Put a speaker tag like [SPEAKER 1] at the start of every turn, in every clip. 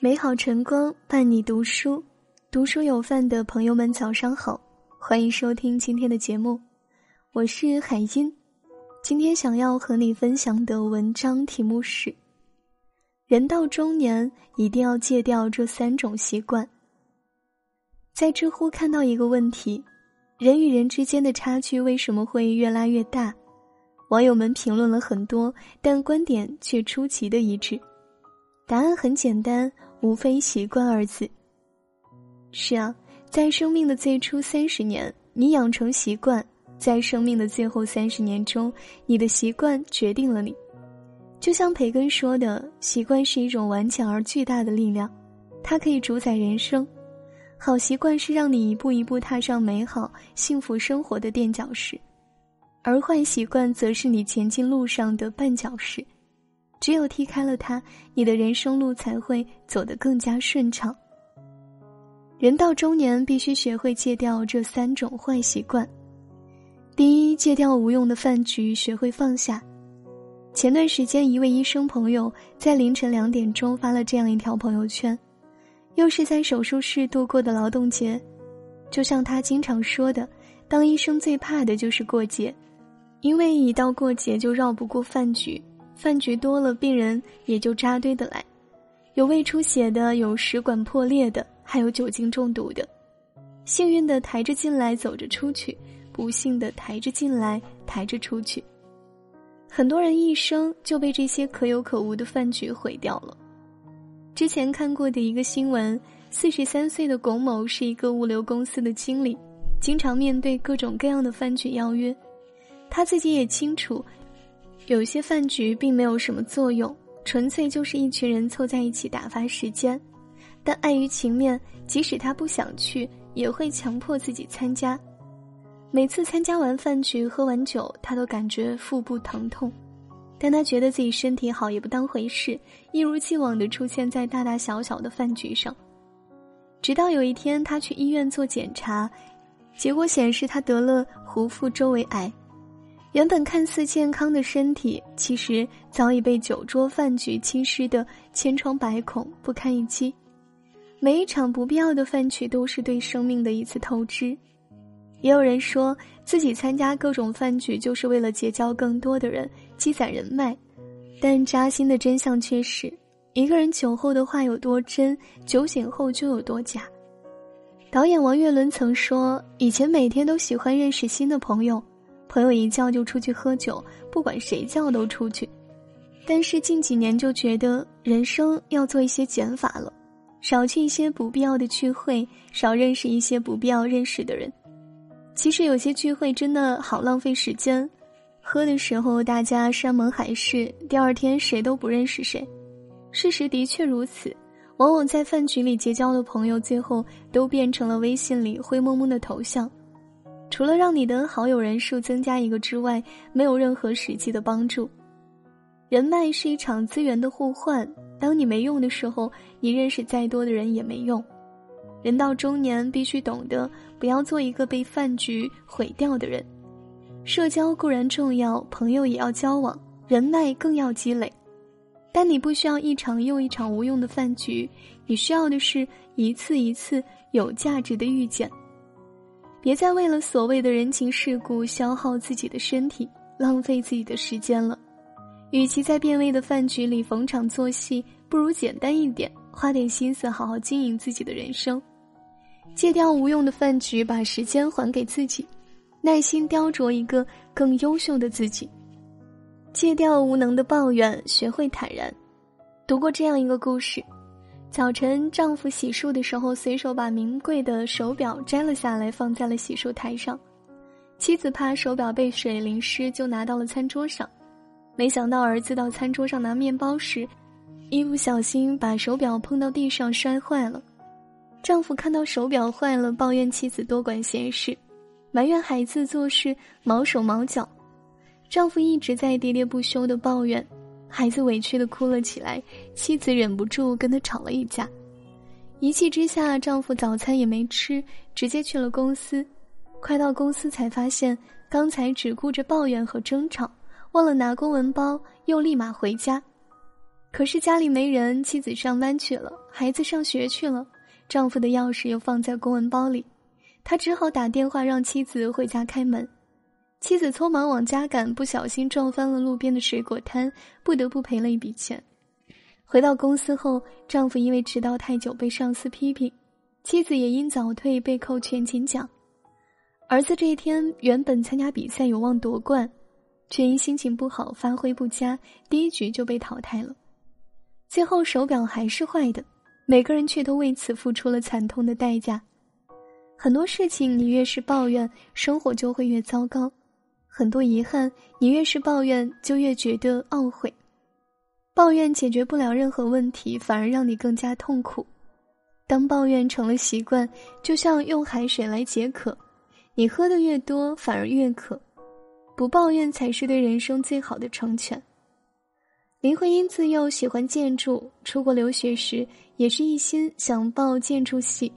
[SPEAKER 1] 美好晨光伴你读书，读书有饭的朋友们早上好，欢迎收听今天的节目，我是海音。今天想要和你分享的文章题目是：人到中年一定要戒掉这三种习惯。在知乎看到一个问题：人与人之间的差距为什么会越拉越大？网友们评论了很多，但观点却出奇的一致。答案很简单。无非“习惯”二字。是啊，在生命的最初三十年，你养成习惯；在生命的最后三十年中，你的习惯决定了你。就像培根说的：“习惯是一种顽强而巨大的力量，它可以主宰人生。好习惯是让你一步一步踏上美好幸福生活的垫脚石，而坏习惯则是你前进路上的绊脚石。”只有踢开了它，你的人生路才会走得更加顺畅。人到中年，必须学会戒掉这三种坏习惯。第一，戒掉无用的饭局，学会放下。前段时间，一位医生朋友在凌晨两点钟发了这样一条朋友圈：“又是在手术室度过的劳动节，就像他经常说的，当医生最怕的就是过节，因为一到过节就绕不过饭局。”饭局多了，病人也就扎堆的来，有胃出血的，有食管破裂的，还有酒精中毒的。幸运的抬着进来，走着出去；不幸的抬着进来，抬着出去。很多人一生就被这些可有可无的饭局毁掉了。之前看过的一个新闻，四十三岁的龚某是一个物流公司的经理，经常面对各种各样的饭局邀约，他自己也清楚。有些饭局并没有什么作用，纯粹就是一群人凑在一起打发时间。但碍于情面，即使他不想去，也会强迫自己参加。每次参加完饭局、喝完酒，他都感觉腹部疼痛，但他觉得自己身体好也不当回事，一如既往地出现在大大小小的饭局上。直到有一天，他去医院做检查，结果显示他得了壶腹周围癌。原本看似健康的身体，其实早已被酒桌饭局侵蚀的千疮百孔、不堪一击。每一场不必要的饭局都是对生命的一次透支。也有人说自己参加各种饭局就是为了结交更多的人、积攒人脉，但扎心的真相却是：一个人酒后的话有多真，酒醒后就有多假。导演王岳伦曾说：“以前每天都喜欢认识新的朋友。”朋友一叫就出去喝酒，不管谁叫都出去。但是近几年就觉得人生要做一些减法了，少去一些不必要的聚会，少认识一些不必要认识的人。其实有些聚会真的好浪费时间，喝的时候大家山盟海誓，第二天谁都不认识谁。事实的确如此，往往在饭局里结交的朋友，最后都变成了微信里灰蒙蒙的头像。除了让你的好友人数增加一个之外，没有任何实际的帮助。人脉是一场资源的互换，当你没用的时候，你认识再多的人也没用。人到中年，必须懂得不要做一个被饭局毁掉的人。社交固然重要，朋友也要交往，人脉更要积累。但你不需要一场又一场无用的饭局，你需要的是一次一次有价值的遇见。别再为了所谓的人情世故消耗自己的身体，浪费自己的时间了。与其在变味的饭局里逢场作戏，不如简单一点，花点心思好好经营自己的人生。戒掉无用的饭局，把时间还给自己，耐心雕琢一个更优秀的自己。戒掉无能的抱怨，学会坦然。读过这样一个故事。早晨，丈夫洗漱的时候，随手把名贵的手表摘了下来，放在了洗漱台上。妻子怕手表被水淋湿，就拿到了餐桌上。没想到儿子到餐桌上拿面包时，一不小心把手表碰到地上摔坏了。丈夫看到手表坏了，抱怨妻子多管闲事，埋怨孩子做事毛手毛脚。丈夫一直在喋喋不休的抱怨。孩子委屈的哭了起来，妻子忍不住跟他吵了一架，一气之下，丈夫早餐也没吃，直接去了公司。快到公司才发现，刚才只顾着抱怨和争吵，忘了拿公文包，又立马回家。可是家里没人，妻子上班去了，孩子上学去了，丈夫的钥匙又放在公文包里，他只好打电话让妻子回家开门。妻子匆忙往家赶，不小心撞翻了路边的水果摊，不得不赔了一笔钱。回到公司后，丈夫因为迟到太久被上司批评，妻子也因早退被扣全勤奖。儿子这一天原本参加比赛有望夺冠，却因心情不好发挥不佳，第一局就被淘汰了。最后手表还是坏的，每个人却都为此付出了惨痛的代价。很多事情你越是抱怨，生活就会越糟糕。很多遗憾，你越是抱怨，就越觉得懊悔。抱怨解决不了任何问题，反而让你更加痛苦。当抱怨成了习惯，就像用海水来解渴，你喝的越多，反而越渴。不抱怨才是对人生最好的成全。林徽因自幼喜欢建筑，出国留学时也是一心想报建筑系，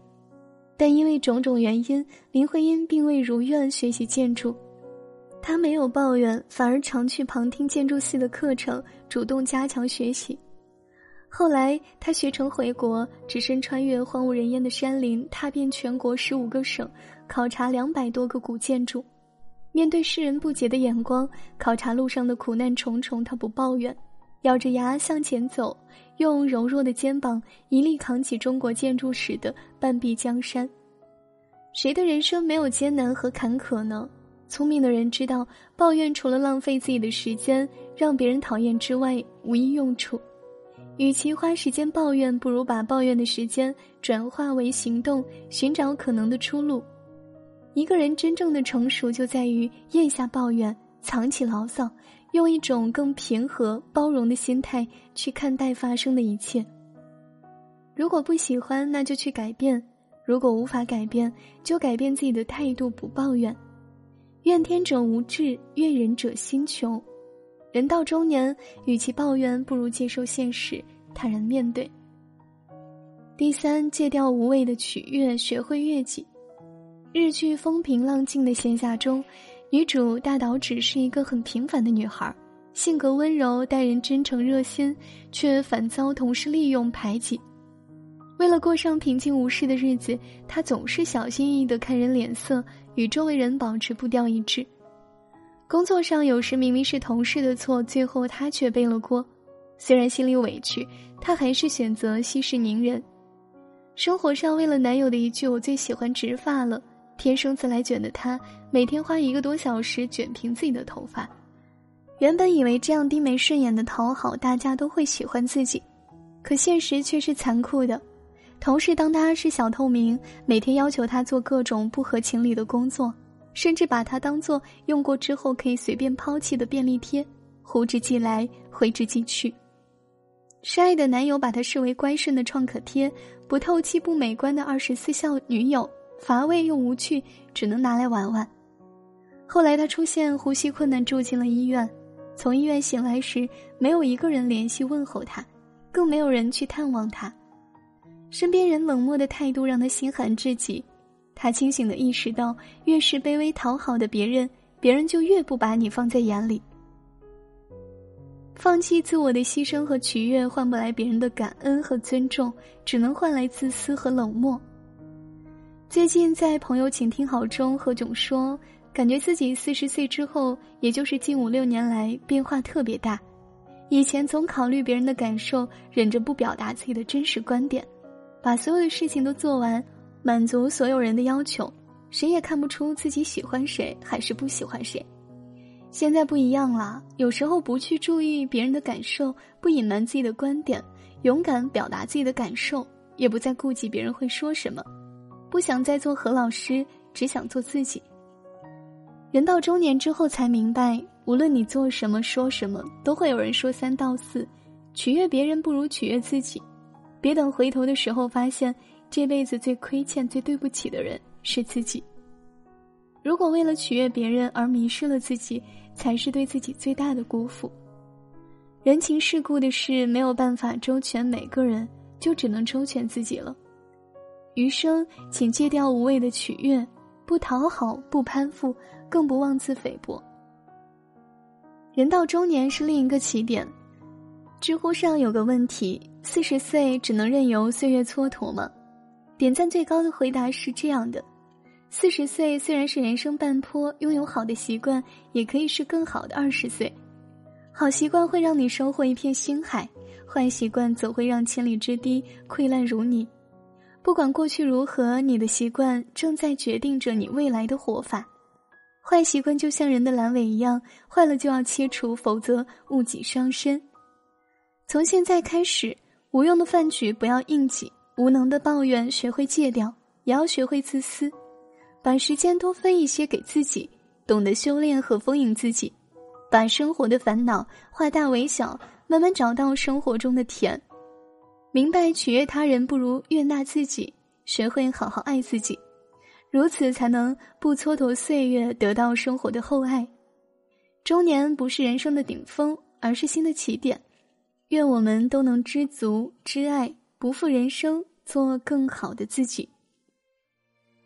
[SPEAKER 1] 但因为种种原因，林徽因并未如愿学习建筑。他没有抱怨，反而常去旁听建筑系的课程，主动加强学习。后来，他学成回国，只身穿越荒无人烟的山林，踏遍全国十五个省，考察两百多个古建筑。面对世人不解的眼光，考察路上的苦难重重，他不抱怨，咬着牙向前走，用柔弱的肩膀一力扛起中国建筑史的半壁江山。谁的人生没有艰难和坎坷呢？聪明的人知道，抱怨除了浪费自己的时间，让别人讨厌之外，无一用处。与其花时间抱怨，不如把抱怨的时间转化为行动，寻找可能的出路。一个人真正的成熟，就在于咽下抱怨，藏起牢骚，用一种更平和、包容的心态去看待发生的一切。如果不喜欢，那就去改变；如果无法改变，就改变自己的态度，不抱怨。怨天者无志，怨人者心穷。人到中年，与其抱怨，不如接受现实，坦然面对。第三，戒掉无谓的取悦，学会悦己。日剧风平浪静的闲暇中，女主大岛只是一个很平凡的女孩，性格温柔，待人真诚热心，却反遭同事利用排挤。为了过上平静无事的日子，她总是小心翼翼的看人脸色。与周围人保持步调一致，工作上有时明明是同事的错，最后他却背了锅。虽然心里委屈，他还是选择息事宁人。生活上，为了男友的一句“我最喜欢直发了”，天生自来卷的他，每天花一个多小时卷平自己的头发。原本以为这样低眉顺眼的讨好，大家都会喜欢自己，可现实却是残酷的。同事当他是小透明，每天要求他做各种不合情理的工作，甚至把他当做用过之后可以随便抛弃的便利贴，呼之即来，挥之即去。深爱的男友把她视为乖顺的创可贴，不透气不美观的二十四孝女友，乏味又无趣，只能拿来玩玩。后来他出现呼吸困难，住进了医院。从医院醒来时，没有一个人联系问候他，更没有人去探望他。身边人冷漠的态度让他心寒至极，他清醒的意识到，越是卑微讨好的别人，别人就越不把你放在眼里。放弃自我的牺牲和取悦，换不来别人的感恩和尊重，只能换来自私和冷漠。最近在朋友请听好中，何炅说，感觉自己四十岁之后，也就是近五六年来，变化特别大。以前总考虑别人的感受，忍着不表达自己的真实观点。把所有的事情都做完，满足所有人的要求，谁也看不出自己喜欢谁还是不喜欢谁。现在不一样了，有时候不去注意别人的感受，不隐瞒自己的观点，勇敢表达自己的感受，也不再顾及别人会说什么，不想再做何老师，只想做自己。人到中年之后才明白，无论你做什么说什么，都会有人说三道四，取悦别人不如取悦自己。别等回头的时候，发现这辈子最亏欠、最对不起的人是自己。如果为了取悦别人而迷失了自己，才是对自己最大的辜负。人情世故的事没有办法周全每个人，就只能周全自己了。余生，请戒掉无谓的取悦，不讨好，不攀附，更不妄自菲薄。人到中年是另一个起点。知乎上有个问题：四十岁只能任由岁月蹉跎吗？点赞最高的回答是这样的：四十岁虽然是人生半坡，拥有好的习惯也可以是更好的二十岁。好习惯会让你收获一片星海，坏习惯则会让千里之堤溃烂如泥。不管过去如何，你的习惯正在决定着你未来的活法。坏习惯就像人的阑尾一样，坏了就要切除，否则误己伤身。从现在开始，无用的饭局不要硬挤，无能的抱怨学会戒掉，也要学会自私，把时间多分一些给自己，懂得修炼和丰盈自己。把生活的烦恼化大为小，慢慢找到生活中的甜。明白取悦他人不如悦纳自己，学会好好爱自己，如此才能不蹉跎岁月，得到生活的厚爱。中年不是人生的顶峰，而是新的起点。愿我们都能知足、知爱，不负人生，做更好的自己。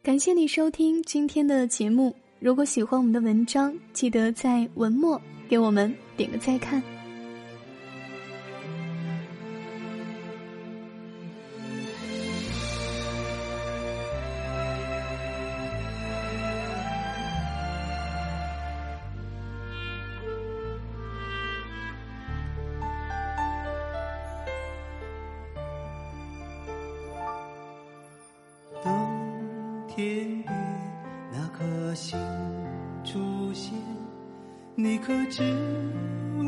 [SPEAKER 1] 感谢你收听今天的节目。如果喜欢我们的文章，记得在文末。给我们点个再看。
[SPEAKER 2] 可知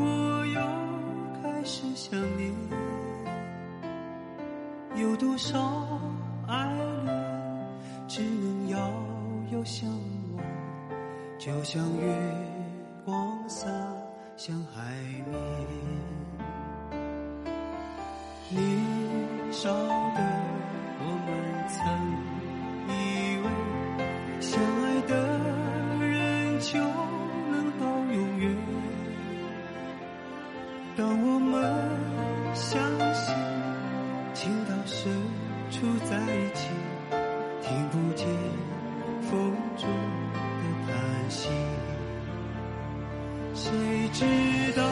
[SPEAKER 2] 我又开始想念？有多少爱恋只能遥遥相望，就像月光洒向海面。年少的我们曾以为相爱的人就。在一起，听不见风中的叹息。谁知道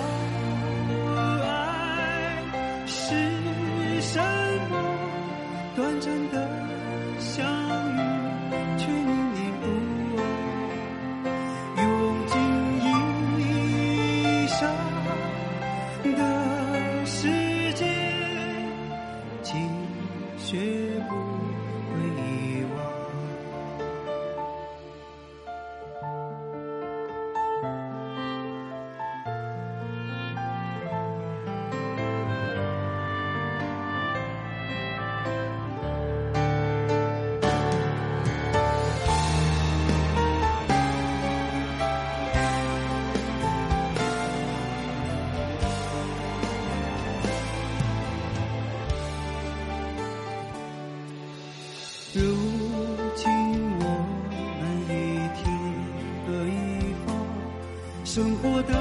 [SPEAKER 2] 生活的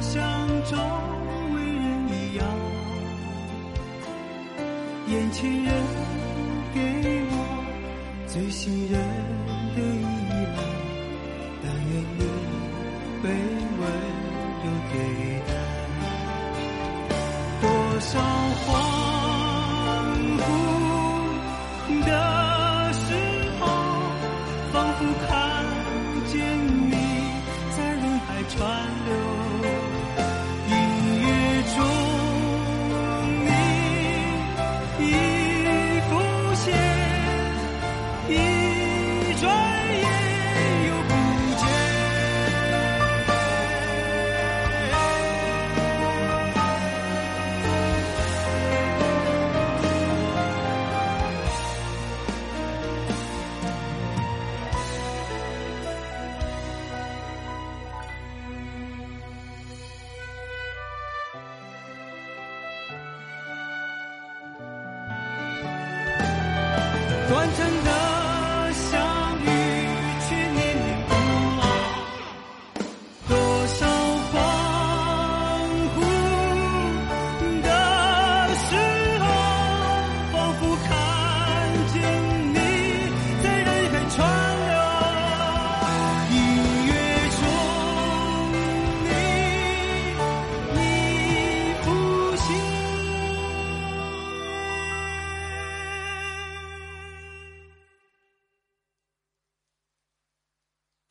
[SPEAKER 2] 像周围人一样。眼前人给我最信任的依赖，但愿你被温柔对待。多少恍短暂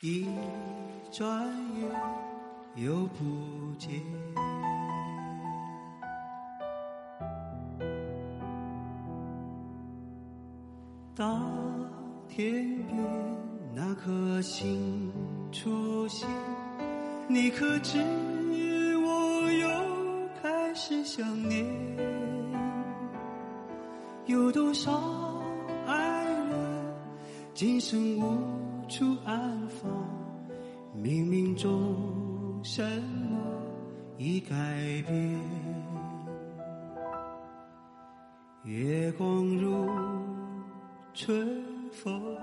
[SPEAKER 2] 一转眼又不见。当天边那颗星出现，你可知我又开始想念？有多少爱人今生无处安放？冥冥中什么已改变？月光如。春风